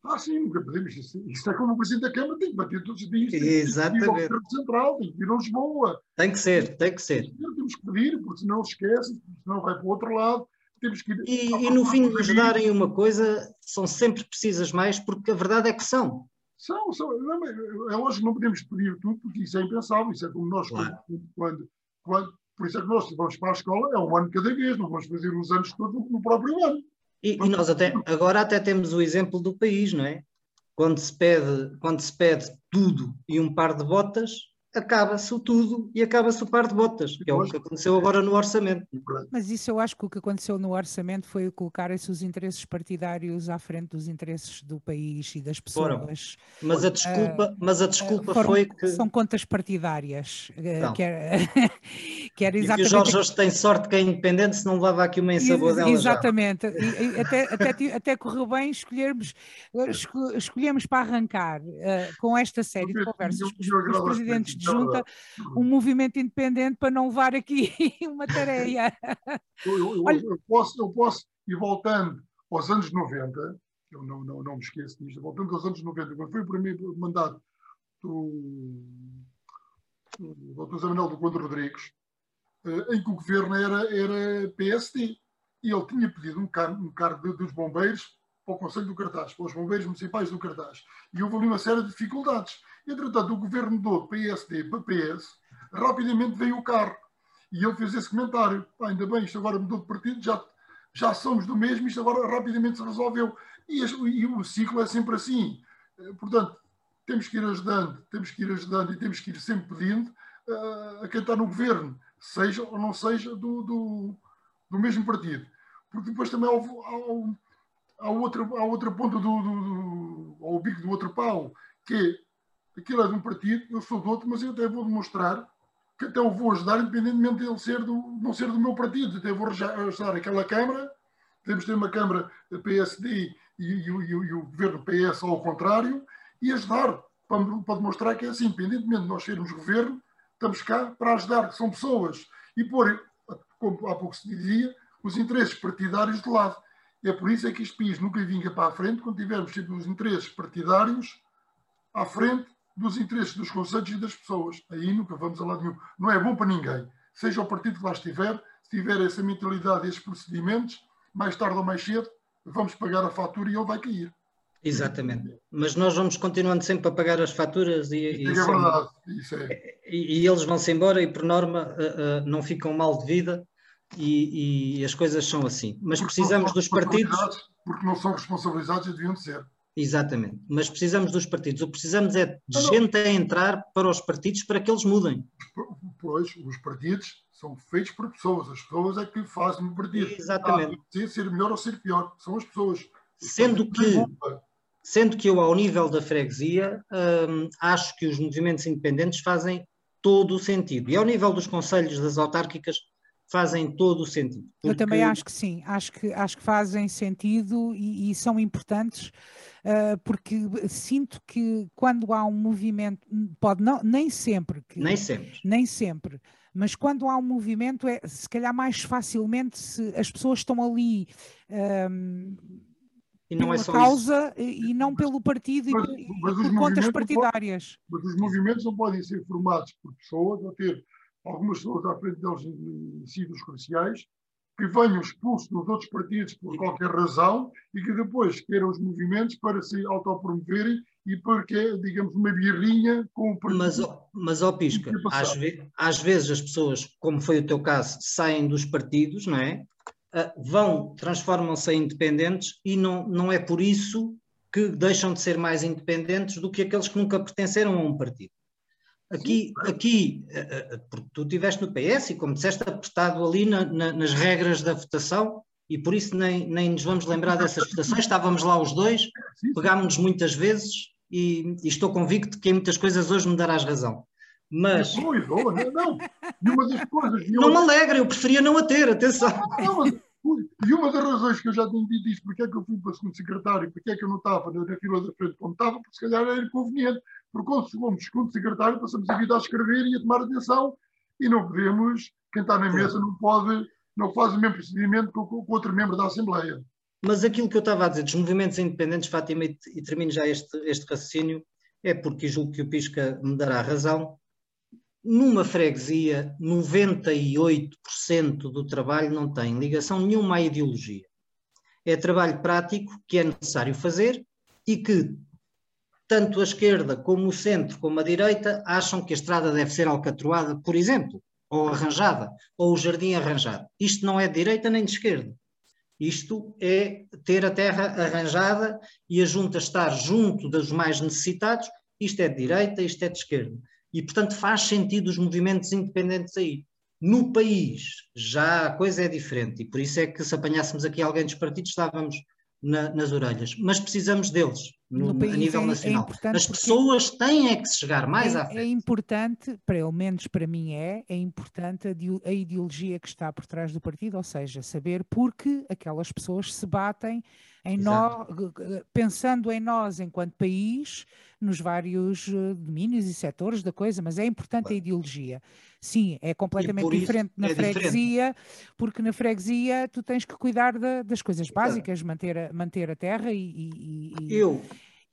Ah, sim, nunca pedimos. Isso, isso é como o Presidente da Câmara tem que bater todos os dias. Exatamente. Tem que ir ao Central, tem que ir a Lisboa. Tem que ser, tem que ser. Temos que pedir, porque senão esquece, senão vai para o outro lado. Temos que ir, e, e no fim de nos darem uma coisa, são sempre precisas mais, porque a verdade é que são. São, são. É lógico que não podemos pedir tudo, porque isso é impensável. Isso é como nós, claro. quando, quando, por isso é que nós vamos para a escola, é um ano cada vez, não vamos fazer os anos todos no próprio ano. E, e, nós até agora até temos o exemplo do país, não é? Quando se pede, quando se pede tudo e um par de botas, acaba-se o tudo e acaba-se o par de botas, que é o que aconteceu agora no orçamento. Mas isso eu acho que o que aconteceu no orçamento foi colocar-se os interesses partidários à frente dos interesses do país e das pessoas. Foram. Mas a desculpa, uh, mas a desculpa foram, foi que são contas partidárias, uh, que, era, que era exatamente. E que o Jorge hoje tem sorte que é independente, se não levava aqui uma ensabadela Exatamente. E, e até, até, até correu bem escolhermos, escolhemos para arrancar uh, com esta série de conversas com os presidentes de junta um movimento independente para não levar aqui uma tarefa. Eu, eu, eu, posso, eu posso ir voltando aos anos 90, eu não, não, não me esqueço disto, voltando aos anos 90, quando foi o primeiro mandato do, do Dr. Manuel do Conde Rodrigues, uh, em que o governo era, era PSD, e ele tinha pedido um cargo, um cargo dos bombeiros para o Conselho do Cartaz, para os bombeiros municipais do Cartaz. E houve ali uma série de dificuldades. Entretanto, o governo de PSD para PS, rapidamente veio o carro. E ele fez esse comentário. ainda bem, isto agora mudou de partido, já, já somos do mesmo, isto agora rapidamente se resolveu. E, este, e o ciclo é sempre assim. Eh, portanto, temos que ir ajudando, temos que ir ajudando e temos que ir sempre pedindo uh, a quem está no governo, seja ou não seja do, do, do mesmo partido. Porque depois também há, há, há outra, há outra ponta do, do, do ao bico do outro pau, que é, aquilo é de um partido, eu sou do outro, mas eu até vou demonstrar que até o vou ajudar, independentemente de ele ser do, não ser do meu partido, até vou ajudar aquela Câmara, podemos ter uma Câmara PSD e, e, e, e o governo PS ao contrário, e ajudar para, para, demonstrar que é assim, independentemente de nós sermos governo, estamos cá para ajudar, que são pessoas, e pôr, como há pouco se dizia, os interesses partidários de lado. É por isso é que este país nunca vinga para a frente quando tivermos sempre os interesses partidários à frente dos interesses dos conselhos e das pessoas. Aí nunca vamos a lado nenhum. Não é bom para ninguém. Seja o partido que lá estiver, se tiver essa mentalidade, esses procedimentos, mais tarde ou mais cedo, vamos pagar a fatura e ele vai cair. Exatamente. Mas nós vamos continuando sempre a pagar as faturas e, e, é verdade. Isso é. e, e eles vão-se embora e, por norma, uh, uh, não ficam mal de vida e, e as coisas são assim. Mas porque precisamos dos partidos. Porque não são responsabilizados e deviam de ser. Exatamente. Mas precisamos dos partidos. O que precisamos é de não, gente não. a entrar para os partidos para que eles mudem. Pois, os partidos são feitos por pessoas. As pessoas é que fazem o partido. Exatamente. Ah, ser melhor ou ser pior. São as pessoas. Sendo que, sendo que eu, ao nível da freguesia, hum, acho que os movimentos independentes fazem todo o sentido. E ao nível dos conselhos das autárquicas, fazem todo o sentido. Porque... Eu também acho que sim, acho que, acho que fazem sentido e, e são importantes, uh, porque sinto que quando há um movimento, pode não, nem sempre, que, nem sempre, nem sempre, mas quando há um movimento é se calhar mais facilmente se as pessoas estão ali um, e não pela é causa isso. e não pelo partido mas, e, mas por contas partidárias. Pode, mas os movimentos não podem ser formados por pessoas ou ter algumas pessoas à frente deles em sítios cruciais, que venham expulsos dos outros partidos por qualquer razão e que depois queiram os movimentos para se autopromoverem e porque, digamos, uma birrinha com o partido. Mas, mas ó Pisca, às, ve às vezes as pessoas, como foi o teu caso, saem dos partidos, não é? Uh, vão, transformam-se em independentes e não, não é por isso que deixam de ser mais independentes do que aqueles que nunca pertenceram a um partido. Aqui, aqui, eh, eh, porque tu estiveste no PS e, como disseste, apertado ali na, na, nas regras da votação, e por isso nem, nem nos vamos lembrar dessas votações, estávamos lá os dois, pegámos-nos muitas vezes e, e, estou convicto que em muitas coisas hoje me darás razão. Mas. Não, não, não. E uma das coisas. Não me alegra, eu preferia não a ter, atenção. Não, e uma das razões que eu já tinha dito isto, porque é que eu fui para o segundo secretário, porque é que eu não estava na fila da frente como estava, porque se calhar era inconveniente, porque quando chegamos segundo secretário passamos a vida a escrever e a tomar atenção e não podemos, quem está na mesa não pode, não faz o mesmo procedimento que o outro membro da Assembleia. Mas aquilo que eu estava a dizer dos movimentos independentes, Fátima, e termino já este, este raciocínio, é porque julgo que o Pisca me dará razão, numa freguesia, 98% do trabalho não tem ligação nenhuma à ideologia. É trabalho prático que é necessário fazer e que tanto a esquerda como o centro como a direita acham que a estrada deve ser alcatroada, por exemplo, ou arranjada, ou o jardim arranjado. Isto não é de direita nem de esquerda. Isto é ter a terra arranjada e a junta estar junto dos mais necessitados. Isto é de direita, isto é de esquerda e, portanto, faz sentido os movimentos independentes aí. No país já a coisa é diferente e por isso é que se apanhássemos aqui alguém dos partidos estávamos na, nas orelhas, mas precisamos deles. No, no país a nível é, é nacional. É As pessoas têm é que chegar mais é, à frente. É importante, pelo menos para mim é, é importante a, a ideologia que está por trás do partido, ou seja, saber porque aquelas pessoas se batem em nós, pensando em nós enquanto país, nos vários eh, domínios e setores da coisa, mas é importante a ideologia. Sim, é completamente diferente na é freguesia, diferente. porque na freguesia tu tens que cuidar de, das coisas básicas, manter a, manter a terra e, e, e eu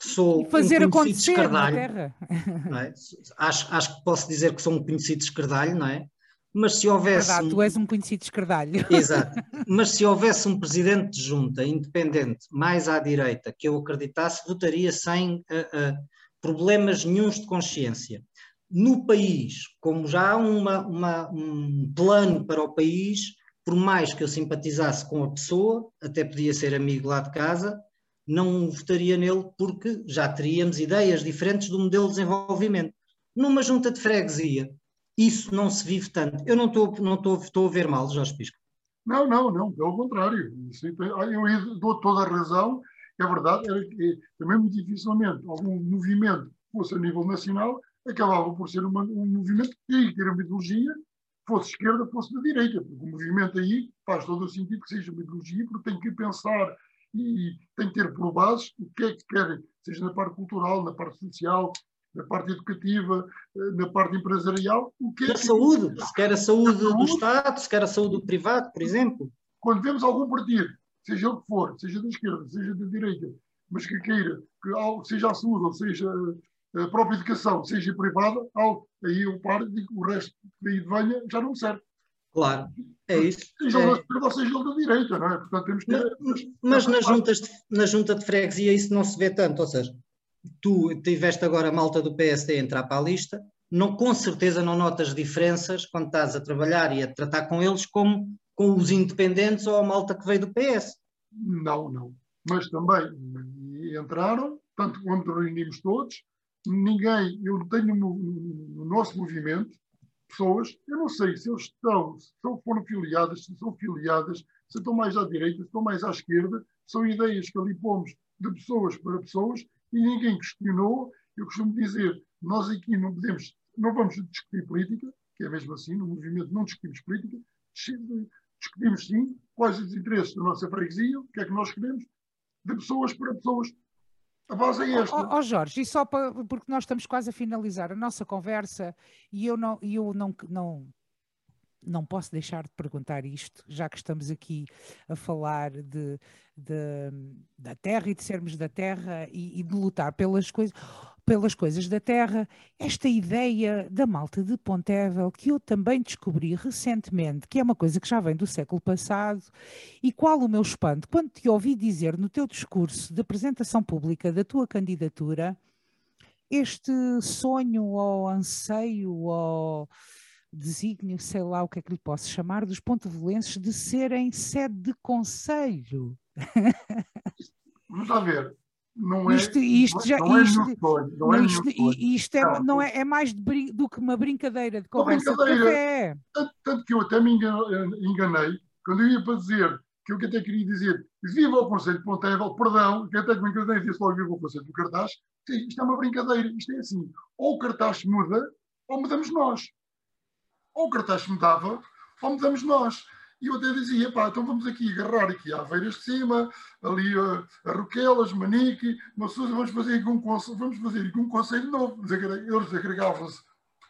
sou e fazer um acontecer na terra. É? Acho, acho que posso dizer que sou um conhecido escardalho, não é? Mas se houvesse. Verdade, um... tu és um conhecido escardalho. Exato. Mas se houvesse um presidente de junta independente mais à direita que eu acreditasse, votaria sem uh, uh, problemas nenhums de consciência. No país, como já há uma, uma, um plano para o país, por mais que eu simpatizasse com a pessoa, até podia ser amigo lá de casa, não votaria nele porque já teríamos ideias diferentes do modelo de desenvolvimento. Numa junta de freguesia, isso não se vive tanto. Eu não estou não estou, estou a ver mal, Jorge Pisco. Não, não, não, pelo contrário. Eu dou toda a razão. É verdade, era que também muito dificilmente algum movimento fosse a nível nacional, acabava por ser uma, um movimento que ter uma ideologia, fosse esquerda, fosse da direita, porque o movimento aí faz todo o sentido que seja uma ideologia, porque tem que pensar e tem que ter por base o que é que querem, seja na parte cultural, na parte social, na parte educativa, eh, na parte empresarial. O que é que... saúde, se quer a saúde, do Estado, se quer a saúde do privado, por exemplo. Quando vemos algum partido, seja o que for, seja da esquerda, seja da direita, mas que queira que seja a saúde, ou seja a própria educação, seja privada, aí eu paro e digo o resto que daí venha já não serve. Claro, é isso. É. esquerda ou seja da direita, não é? Portanto, temos que. Mas, mas nas juntas de, na junta de freguesia isso não se vê tanto, ou seja, tu tiveste agora a malta do PSD entrar para a lista, não, com certeza não notas diferenças quando estás a trabalhar e a tratar com eles como com os independentes ou a malta que veio do PS. Não, não. Mas também entraram, tanto quando reunimos todos, ninguém, eu tenho no, no, nosso movimento pessoas, eu não sei se eles estão, se foram filiadas, se são filiadas, se estão mais à direita, se estão mais à esquerda, são ideias que ali pomos de pessoas para pessoas e ninguém questionou. Eu costumo dizer, nós aqui não podemos, não vamos discutir política, que é mesmo assim, no movimento não discutimos política, discutimos sim quais os interesses da nossa freguesia, o que é que nós queremos, de pessoas para pessoas. A base é esta. Ó oh, oh, Jorge, e só para, porque nós estamos quase a finalizar a nossa conversa e eu não, eu não, não, não posso deixar de perguntar isto, já que estamos aqui a falar de, de da terra e de sermos da terra e, e de lutar pelas coisas pelas coisas da terra, esta ideia da malta de Pontevel, que eu também descobri recentemente, que é uma coisa que já vem do século passado, e qual o meu espanto quando te ouvi dizer no teu discurso de apresentação pública da tua candidatura, este sonho ou anseio ou desígnio, sei lá o que é que lhe posso chamar, dos pontevelenses de serem sede de conselho. Vamos lá ver não é, isto, isto já, não é isto, não é isto, isto é, não é, é mais do que uma brincadeira de conversa brincadeira, de café. Tanto, tanto, que eu até me enganei quando eu ia para dizer que eu até queria dizer viva o Conselho de Pontevel, perdão, que até que me enganei disse logo viva o Conselho do Cartaz, isto é uma brincadeira, isto é assim, ou o cartaz muda, ou mudamos nós. Ou o cartaz mudava, ou mudamos nós. E eu até dizia, pá, então vamos aqui agarrar aqui a Aveiras de Cima, ali a, Roquelas, Manique, Massusa, vamos fazer aqui um, vamos fazer aqui um conselho novo. Eles agregavam-se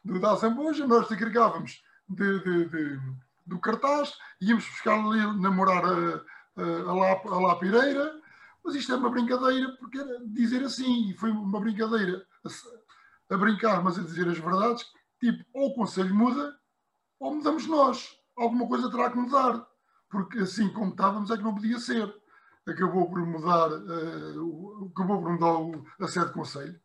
da Zambuja, nós agregávamos de, de, de, do cartaz, íamos buscar ali, namorar a, a, a, lá, a Lapireira, mas isto é uma brincadeira, porque era dizer assim, e foi uma brincadeira a, a brincar, mas a dizer as verdades, tipo, ou o conselho muda, ou mudamos nós alguma coisa terá que mudar, porque assim como estávamos é que não podia ser. Acabou por mudar, uh, acabou por mudar o, a sede de conselho.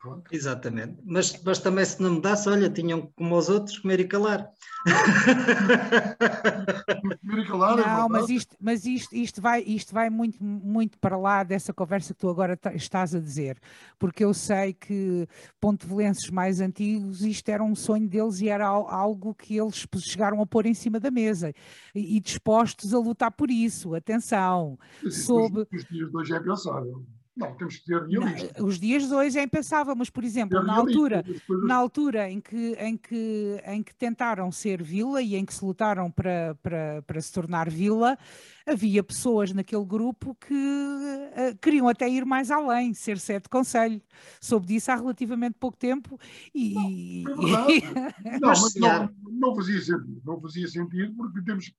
Pronto. Exatamente. Mas, mas também se não mudasse, olha, tinham como os outros comer e calar. comer e calar é não, é mas, isto, mas isto, isto, vai, isto vai muito, muito para lá dessa conversa que tu agora estás a dizer, porque eu sei que pontevelenses mais antigos, isto era um sonho deles e era algo que eles chegaram a pôr em cima da mesa e, e dispostos a lutar por isso. Atenção. Sim, sobre... Os, os dias de hoje é pensável. Não, temos que ter. Os dias de hoje é impensável, mas, por exemplo, na altura, na altura em que, em, que, em que tentaram ser vila e em que se lutaram para, para, para se tornar vila, havia pessoas naquele grupo que uh, queriam até ir mais além, ser sete conselho. Soube disso há relativamente pouco tempo e... Não, é não, mas não, não fazia sentido. Não fazia sentido porque temos...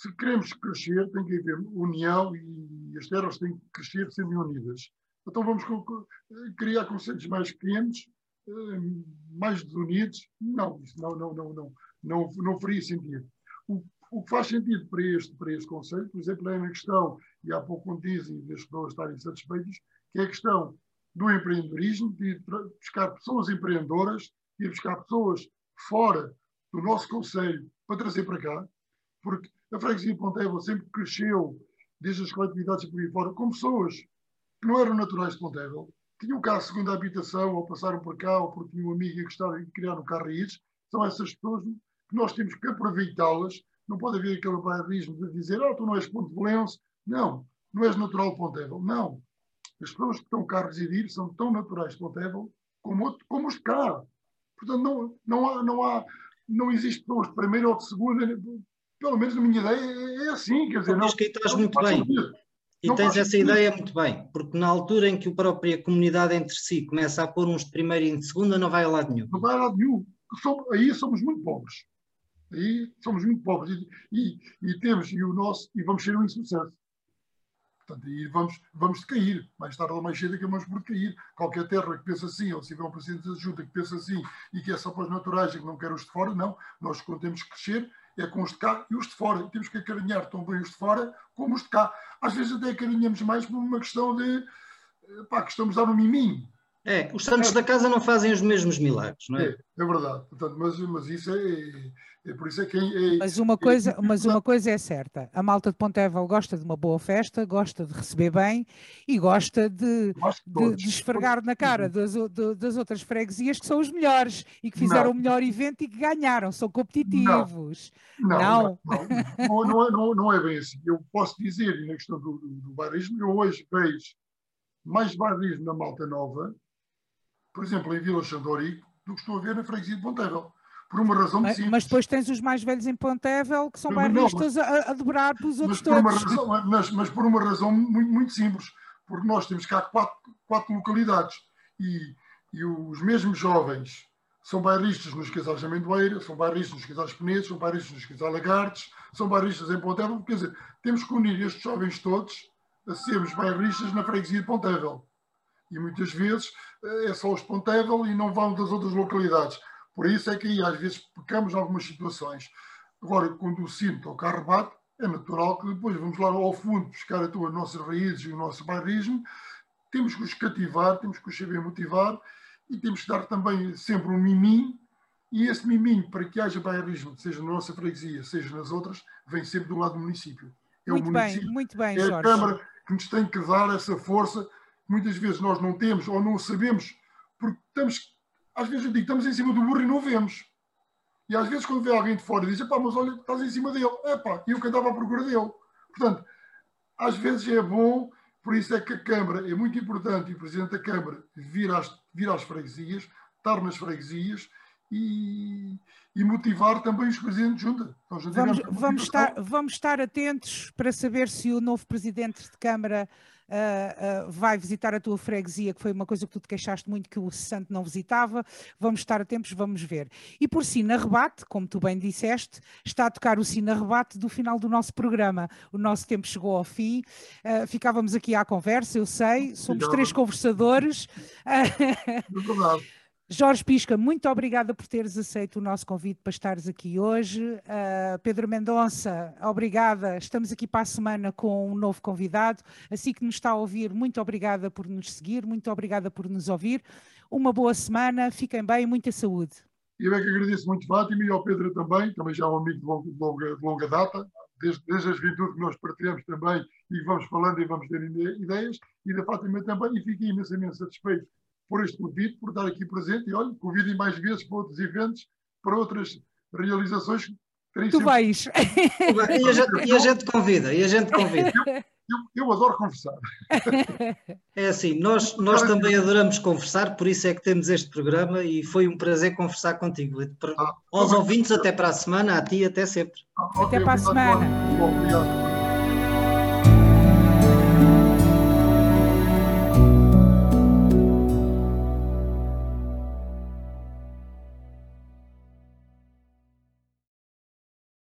Se, queremos crescer, tem que haver união e as terras têm que crescer sendo unidas. Então vamos criar conselhos mais pequenos, eh, mais desunidos? Não, isso não, não, não, não, não, não faria sentido. O, o que faz sentido para este, para este conselho, por exemplo, é na questão, e há pouco quando dizem das pessoas estarem satisfeitas, que é a questão do empreendedorismo, de buscar pessoas empreendedoras, de buscar pessoas fora do nosso conselho para trazer para cá, porque a freguesia de Ponteva sempre cresceu, desde as coletividades por aí fora, com pessoas que não eram naturais de Ponteva, tinham cá a segunda habitação, ou passaram por cá, ou porque tinham uma amiga que estava de criar um carro raiz. São essas pessoas que nós temos que aproveitá-las. Não pode haver aquele bairrismo de dizer, oh, tu não és Ponte Valense. Não, não és natural de Pontevel. Não. As pessoas que estão cá a residir são tão naturais de Pontevel como, como os de cá. Portanto, não, não, há, não, há, não existe pessoas de primeira ou de segunda pelo menos na minha ideia, é, é assim. Quer dizer, não, que estás muito bem. E não tens essa sentido. ideia muito bem, porque na altura em que a própria comunidade entre si começa a pôr uns de primeira e de segunda, não vai a lado nenhum. Não vai a lado nenhum. Aí somos muito pobres. Aí somos muito pobres. E, e, e temos, e o nosso, e vamos ser um insucesso. Portanto, aí vamos, vamos cair. Mais tarde ou mais cedo acabamos por cair. Qualquer terra que pensa assim, ou se tiver um presidente da junta que pensa assim e que é só para os naturais e que não quer os de fora, não. Nós, quando temos que crescer, é com os de cá e os de fora. temos que acarinhar tão bem os de fora como os de cá. Às vezes até acarinhamos mais por uma questão de eh, pá, que estamos a dar um miminho. É, os santos é. da casa não fazem os mesmos milagres, não é? É, é verdade. Portanto, mas, mas isso é, é, por isso é que é, mas uma coisa, mas uma coisa é certa: a Malta de Pontevel gosta de uma boa festa, gosta de receber bem e gosta de, de, de esfregar na cara das, de, das outras freguesias que são os melhores e que fizeram não. o melhor evento e que ganharam, são competitivos. Não, não, não, não, não, é, não, não é bem assim. Eu posso dizer, na questão do, do, do bairrismo, eu hoje vejo mais bairrismo na Malta Nova por exemplo, em Vila Xandori, do que estou a ver na freguesia de Pontevel. Por uma razão mas, simples. Mas depois tens os mais velhos em Pontevel que são bairristas a, a dobrar pelos outros mas todos. Razão, mas, mas, por uma razão muito, muito simples. Porque nós temos cá quatro, quatro localidades e, e os mesmos jovens são bairristas nos casais de Amendoeira, são bairristas nos casais Penedos, são bairristas nos casais Lagartes, são bairristas em Pontevel. Quer dizer, temos que unir estes jovens todos a sermos bairristas na freguesia de Pontevel. E muitas vezes é só os Pontevel e não vão das outras localidades. Por isso é que aí às vezes pecamos em algumas situações. Agora, quando o sino toca a rebate, é natural que depois vamos lá ao fundo buscar as nossas raízes e o nosso bairrismo. Temos que os cativar, temos que os saber motivar e temos que dar também sempre um miminho. E esse miminho, para que haja bairrismo, seja na nossa freguesia, seja nas outras, vem sempre do lado do município. É muito o município, bem, muito bem, é Jorge. a Câmara que nos tem que dar essa força muitas vezes nós não temos ou não sabemos, porque estamos, às vezes eu digo, estamos em cima do burro e não vemos. E às vezes quando vê alguém de fora diz, pá, mas olha, estás em cima dele. É pá, e eu que andava à procura dele. Portanto, às vezes é bom, por isso é que a Câmara, é muito importante, e o Presidente da Câmara vir às, vir às freguesias, estar nas freguesias e, e motivar também os Presidentes de Junta. Vamos, vamos, estar, vamos estar atentos para saber se o novo Presidente de Câmara uh, uh, vai visitar a tua freguesia, que foi uma coisa que tu te queixaste muito que o Santo não visitava. Vamos estar atentos, vamos ver. E por Sina Rebate, como tu bem disseste, está a tocar o Sina Rebate do final do nosso programa. O nosso tempo chegou ao fim. Uh, ficávamos aqui à conversa, eu sei, somos três conversadores. É Jorge Pisca, muito obrigada por teres aceito o nosso convite para estares aqui hoje. Uh, Pedro Mendonça, obrigada. Estamos aqui para a semana com um novo convidado. Assim que nos está a ouvir, muito obrigada por nos seguir, muito obrigada por nos ouvir. Uma boa semana, fiquem bem, muita saúde. Eu é que agradeço muito, Fátima, e ao Pedro também, também já é um amigo de longa, de longa, de longa data, desde, desde as juventude que nós partilhamos também e vamos falando e vamos ter ideias, e da Fátima também, e fiquei imensamente satisfeito por este convite, por estar aqui presente e, olha, convidem mais vezes para outros eventos, para outras realizações. Tu sempre... vais. E a, gente, e a gente convida, e a gente convida. eu, eu, adoro conversar. É assim, nós, nós também adoramos conversar, por isso é que temos este programa e foi um prazer conversar contigo. Ah, aos ouvintes, até para a semana, a ti, até sempre. Ah, okay, até para a semana. Obrigado.